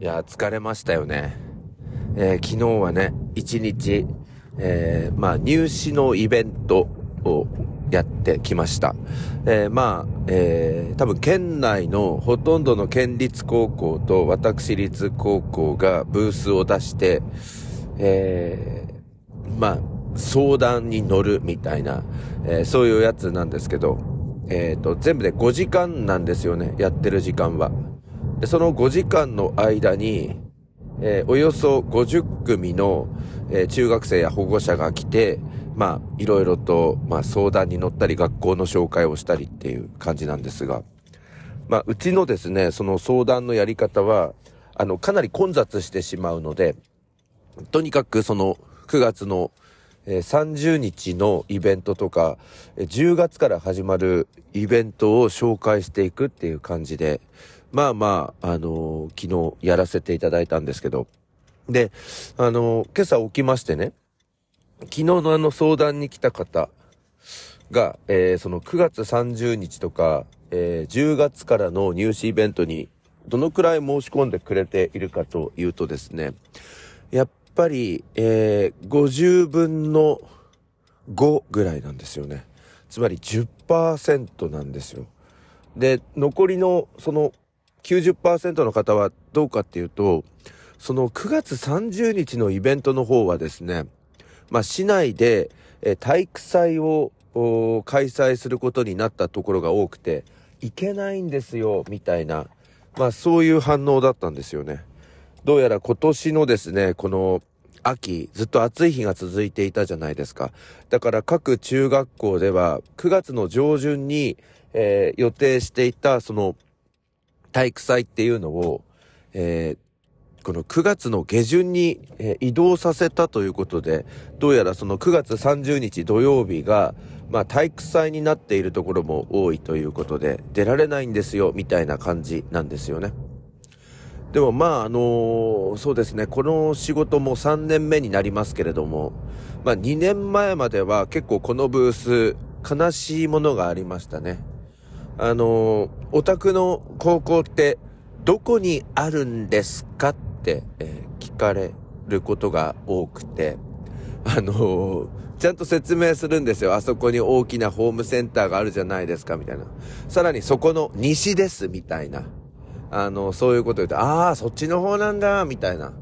いや、疲れましたよね。えー、昨日はね、一日、えー、まあ、入試のイベントをやってきました。えー、まあ、えー、多分県内のほとんどの県立高校と私立高校がブースを出して、えー、まあ、相談に乗るみたいな、えー、そういうやつなんですけど、えっ、ー、と、全部で5時間なんですよね、やってる時間は。で、その5時間の間に、えー、およそ50組の、えー、中学生や保護者が来て、まあ、いろいろと、まあ、相談に乗ったり、学校の紹介をしたりっていう感じなんですが、まあ、うちのですね、その相談のやり方は、あの、かなり混雑してしまうので、とにかくその、9月の、えー、30日のイベントとか、10月から始まるイベントを紹介していくっていう感じで、まあまあ、あのー、昨日やらせていただいたんですけど、で、あのー、今朝起きましてね、昨日のあの相談に来た方が、えー、その9月30日とか、え、10月からの入試イベントにどのくらい申し込んでくれているかというとですね、やっぱり、えー、50分の5ぐらいなんですよね。つまり10%なんですよ。で、残りのその90%の方はどうかっていうと、その9月30日のイベントの方はですね、まあ、市内で、え体育祭を開催することになったところが多くて、行けないんですよ、みたいな、まあ、そういう反応だったんですよね。どうやら今年のですね、この秋、ずっと暑い日が続いていたじゃないですか。だから各中学校では9月の上旬に、えー、予定していたその体育祭っていうのを、えー、この9月の下旬に、えー、移動させたということで、どうやらその9月30日土曜日が、まあ体育祭になっているところも多いということで、出られないんですよ、みたいな感じなんですよね。でもまああの、そうですね、この仕事も3年目になりますけれども、まあ2年前までは結構このブース、悲しいものがありましたね。あの、お宅の高校ってどこにあるんですかって、えー、聞かれることが多くて、あのちゃんと説明するんですよ。あそこに大きなホームセンターがあるじゃないですか、みたいな。さらにそこの西です、みたいな。あの、そういうこと言うと、ああ、そっちの方なんだ、みたいな。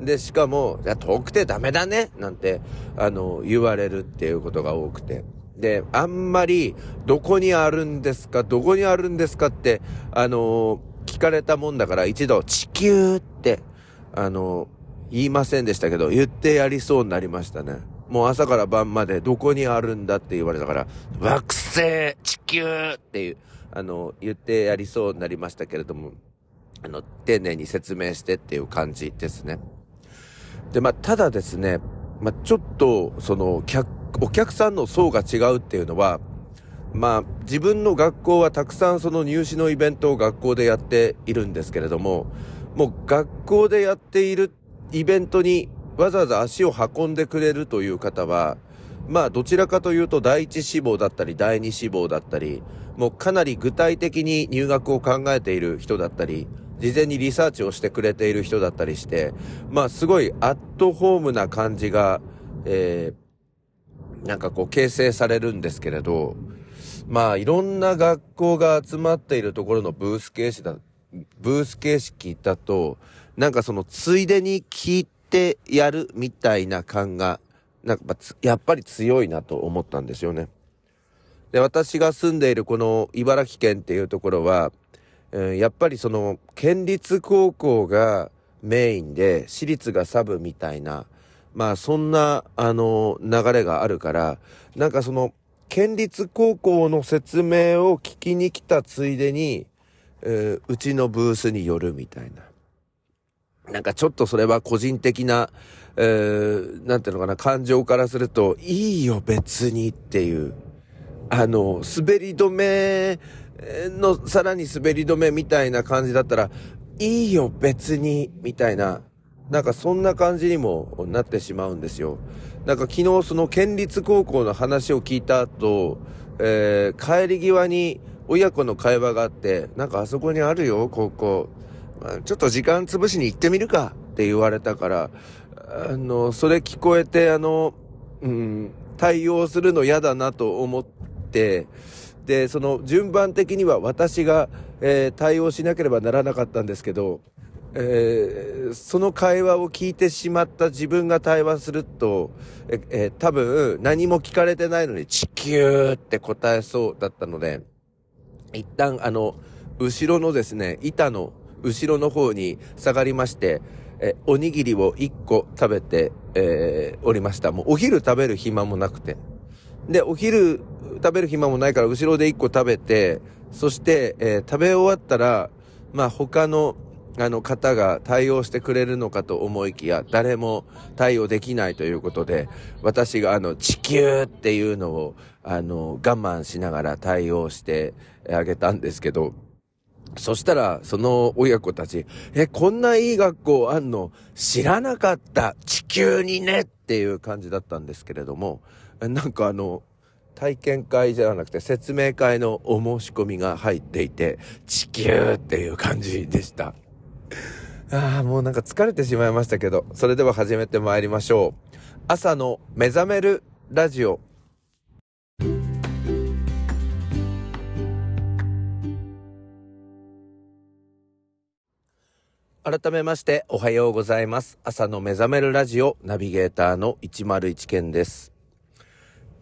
で、しかも、いや、遠くてダメだね、なんて、あの、言われるっていうことが多くて。で、あんまり、どこにあるんですか、どこにあるんですかって、あの、聞かれたもんだから一度、地球って、あの、言いませんでしたけど、言ってやりそうになりましたね。もう朝から晩までどこにあるんだって言われたから、惑星、地球っていう、あの、言ってやりそうになりましたけれども、あの、丁寧に説明してっていう感じですね。で、まあ、ただですね、まあ、ちょっと、その、客お客さんの層が違うっていうのは、まあ、自分の学校はたくさんその入試のイベントを学校でやっているんですけれども、もう学校でやっているイベントにわざわざ足を運んでくれるという方は、まあどちらかというと第一志望だったり第二志望だったり、もうかなり具体的に入学を考えている人だったり、事前にリサーチをしてくれている人だったりして、まあすごいアットホームな感じが、えー、なんかこう形成されるんですけれど、まあいろんな学校が集まっているところのブース形式だ、ブース形式だと、なんかそのついでに聞いてやるみたいな感が、なんかやっぱり強いなと思ったんですよね。で、私が住んでいるこの茨城県っていうところは、えー、やっぱりその県立高校がメインで私立がサブみたいな、まあそんな、あの、流れがあるから、なんかその、県立高校の説明を聞きに来たついでに、えー、うちのブースに寄るみたいな。なんかちょっとそれは個人的な、えー、なんていうのかな、感情からすると、いいよ別にっていう、あの、滑り止めの、さらに滑り止めみたいな感じだったら、いいよ別に、みたいな、なんかそんな感じにもなってしまうんですよ。なんか昨日その県立高校の話を聞いた後、えー、帰り際に親子の会話があって、なんかあそこにあるよ、高校。ちょっと時間潰しに行ってみるかって言われたから、あの、それ聞こえて、あの、うん、対応するの嫌だなと思って、で、その順番的には私が、えー、対応しなければならなかったんですけど、えー、その会話を聞いてしまった自分が対話すると、ええー、多分何も聞かれてないのに地球って答えそうだったので、一旦あの、後ろのですね、板の後ろの方に下がりまして、えおにぎりを1個食べて、えー、おりました。もうお昼食べる暇もなくて。で、お昼食べる暇もないから後ろで1個食べて、そして、えー、食べ終わったら、まあ他のあの方が対応してくれるのかと思いきや、誰も対応できないということで、私があの地球っていうのをあの我慢しながら対応してあげたんですけど、そしたら、その親子たち、え、こんないい学校あんの？知らなかった地球にねっていう感じだったんですけれども、なんかあの、体験会じゃなくて説明会のお申し込みが入っていて、地球っていう感じでした。ああ、もうなんか疲れてしまいましたけど、それでは始めて参りましょう。朝の目覚めるラジオ。改めましておはようございます。朝の目覚めるラジオナビゲーターの101健です。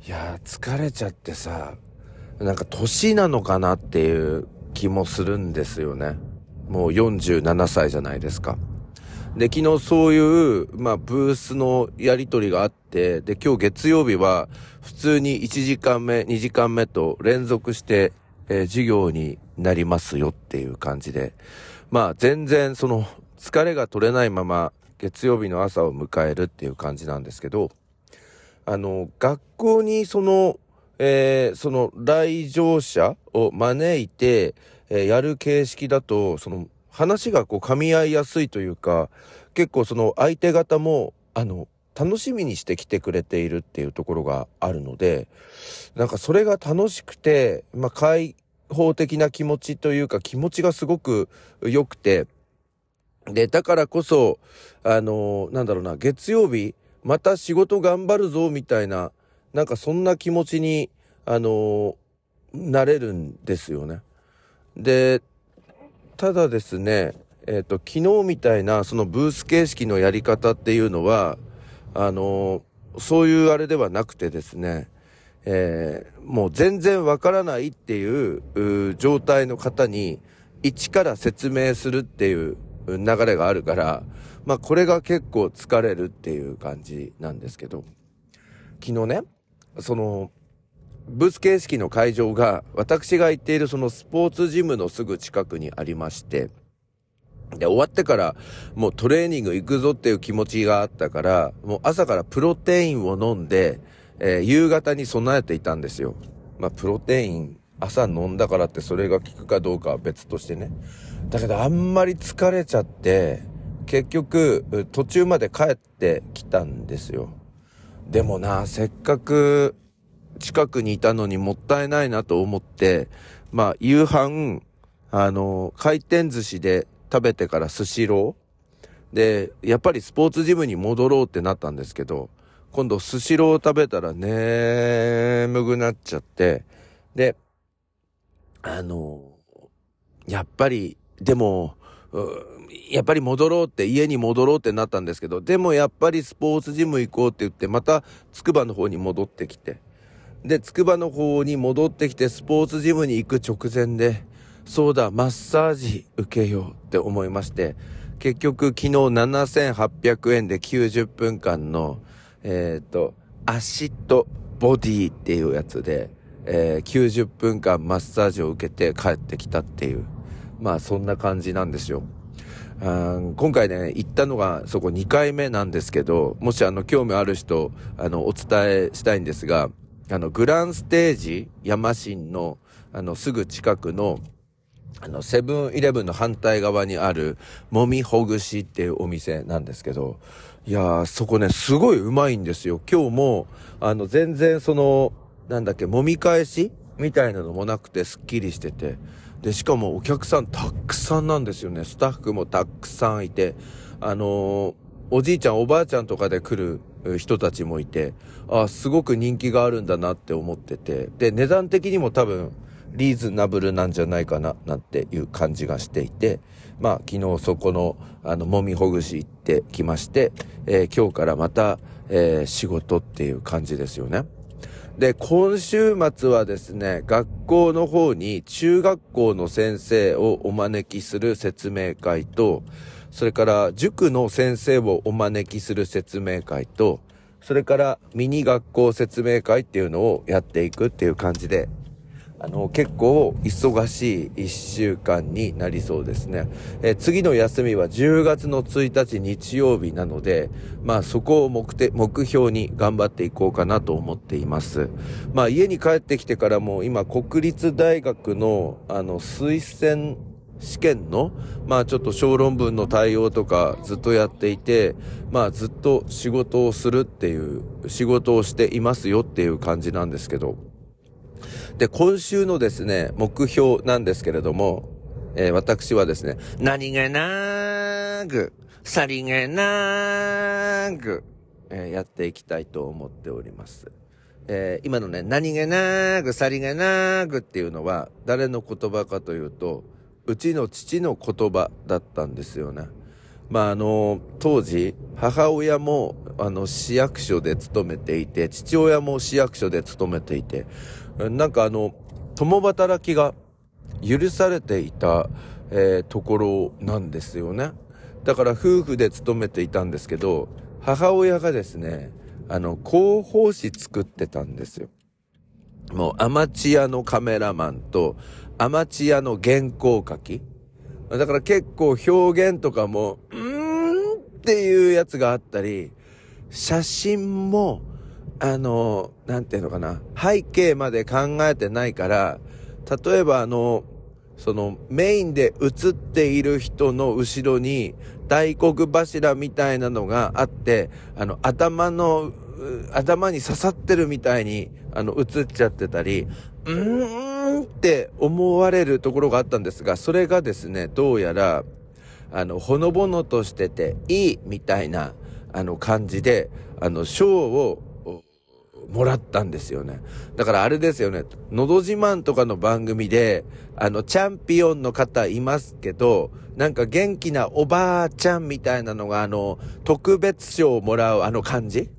いやー、疲れちゃってさ、なんか年なのかなっていう気もするんですよね。もう47歳じゃないですか。で、昨日そういう、まあ、ブースのやりとりがあって、で、今日月曜日は、普通に1時間目、2時間目と連続して、えー、授業になりますよっていう感じで、まあ全然その疲れが取れないまま月曜日の朝を迎えるっていう感じなんですけど、あの、学校にその、えー、その来場者を招いて、えー、やる形式だと、その話がこう噛み合いやすいというか、結構その相手方も、あの、楽しみにして来てくれているっていうところがあるので、なんかそれが楽しくて、まあ、開放的な気持ちというか気持ちがすごく良くて、で、だからこそ、あの、なんだろうな、月曜日、また仕事頑張るぞ、みたいな、なんかそんな気持ちに、あの、なれるんですよね。で、ただですね、えっ、ー、と、昨日みたいな、そのブース形式のやり方っていうのは、あのそういうあれではなくてですね、えー、もう全然わからないっていう状態の方に一から説明するっていう流れがあるから、まあこれが結構疲れるっていう感じなんですけど、昨日ね、その、ブース形式の会場が私が行っているそのスポーツジムのすぐ近くにありまして、で、終わってからもうトレーニング行くぞっていう気持ちがあったから、もう朝からプロテインを飲んで、えー、夕方に備えていたんですよ。まあ、プロテイン、朝飲んだからってそれが効くかどうかは別としてね。だけどあんまり疲れちゃって、結局、途中まで帰ってきたんですよ。でもな、せっかく近くにいたのにもったいないなと思って、まあ、夕飯、あの、回転寿司で食べてからスシローで、やっぱりスポーツジムに戻ろうってなったんですけど、今度スシロー食べたら眠くなっちゃって、で、あの、やっぱり、でも、やっぱり戻ろうって、家に戻ろうってなったんですけど、でもやっぱりスポーツジム行こうって言って、またつくばの方に戻ってきて、で、つくばの方に戻ってきて、スポーツジムに行く直前で、そうだ、マッサージ受けようって思いまして、結局昨日7800円で90分間のえっ、と、アシッドボディっていうやつで、えー、90分間マッサージを受けて帰ってきたっていう、まあそんな感じなんですよ。今回ね、行ったのがそこ2回目なんですけど、もしあの興味ある人、あの、お伝えしたいんですが、あの、グランステージ山新の、あの、すぐ近くの、あの、セブンイレブンの反対側にある、もみほぐしっていうお店なんですけど、いやー、そこね、すごいうまいんですよ。今日も、あの、全然その、なんだっけ、揉み返しみたいなのもなくてすっきりしてて、で、しかもお客さんたくさんなんですよね。スタッフもたくさんいて、あのー、おじいちゃんおばあちゃんとかで来る人たちもいて、あ、すごく人気があるんだなって思ってて、で、値段的にも多分、リーズナブルなんじゃないかな、なんていう感じがしていて、まあ、昨日そこの、あの、もみほぐし行てきまして、えー、今日からまた、えー、仕事っていう感じですよね。で、今週末はですね、学校の方に中学校の先生をお招きする説明会と、それから塾の先生をお招きする説明会と、それからミニ学校説明会っていうのをやっていくっていう感じで、あの、結構忙しい一週間になりそうですね。え次の休みは10月の1日日曜日なので、まあそこを目的、目標に頑張っていこうかなと思っています。まあ家に帰ってきてからも今国立大学のあの推薦試験の、まあちょっと小論文の対応とかずっとやっていて、まあずっと仕事をするっていう、仕事をしていますよっていう感じなんですけど、で、今週のですね、目標なんですけれども、えー、私はですね、何気なーく、さりげなーく、えー、やっていきたいと思っております。えー、今のね、何気なーく、さりげなーくっていうのは、誰の言葉かというと、うちの父の言葉だったんですよね。まあ、あの、当時、母親も、あの、市役所で勤めていて、父親も市役所で勤めていて、なんかあの、共働きが許されていた、えー、ところなんですよね。だから夫婦で勤めていたんですけど、母親がですね、あの、広報誌作ってたんですよ。もうアマチュアのカメラマンとアマチュアの原稿書き。だから結構表現とかも、っていうやつがあったり、写真もあの、なんていうのかな、背景まで考えてないから、例えばあの、そのメインで映っている人の後ろに大黒柱みたいなのがあって、あの頭の、頭に刺さってるみたいにあの映っちゃってたり、うーんって思われるところがあったんですが、それがですね、どうやら、あの、ほのぼのとしてていいみたいな、あの感じで、あの、賞をもらったんですよね。だからあれですよね。のど自慢とかの番組で、あの、チャンピオンの方いますけど、なんか元気なおばあちゃんみたいなのが、あの、特別賞をもらうあの感じ？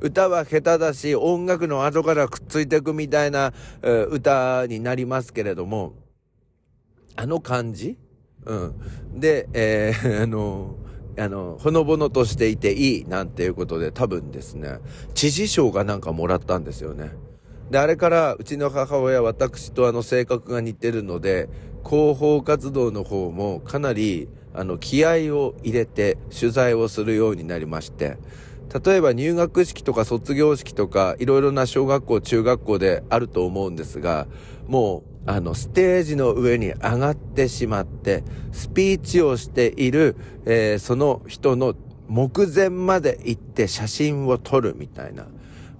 歌は下手だし、音楽の後からくっついていくみたいな、えー、歌になりますけれども、あの感じ？うん。で、えー、あのあの、ほのぼのとしていていいなんていうことで多分ですね、知事賞がなんかもらったんですよね。で、あれからうちの母親、私とあの性格が似てるので、広報活動の方もかなりあの気合を入れて取材をするようになりまして、例えば入学式とか卒業式とかいろいろな小学校、中学校であると思うんですが、もうあの、ステージの上に上がってしまって、スピーチをしている、えー、その人の目前まで行って写真を撮るみたいな。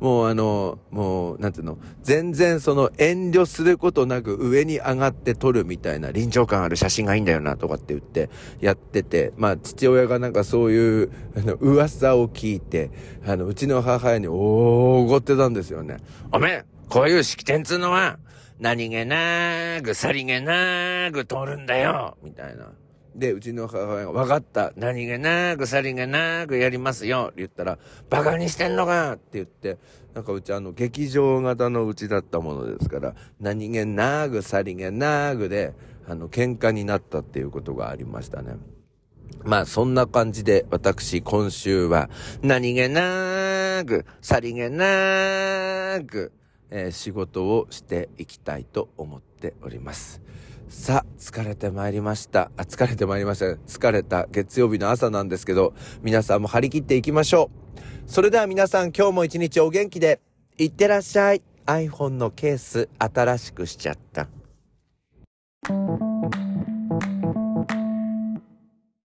もうあの、もう、なんていうの、全然その遠慮することなく上に上がって撮るみたいな臨場感ある写真がいいんだよなとかって言ってやってて、まあ父親がなんかそういうあの噂を聞いて、あの、うちの母親に大ごってたんですよね。おめえ、こういう式典つうのは、何気なーく、さりげなーく通るんだよみたいな。で、うちの母親が、分かった。何気なく、さりげなくやりますよ。って言ったら、バカにしてんのかって言って、なんかうちあの、劇場型のうちだったものですから、何気なく、さりげなくで、あの、喧嘩になったっていうことがありましたね。まあそんな感じで私今週は何気なく、さりげなく、えー、仕事をしていきたいと思っております。さあ、疲れてまいりました。あ、疲れてまいりました。疲れた月曜日の朝なんですけど、皆さんも張り切っていきましょう。それでは皆さん今日も一日お元気で、いってらっしゃい。iPhone のケース新しくしちゃった。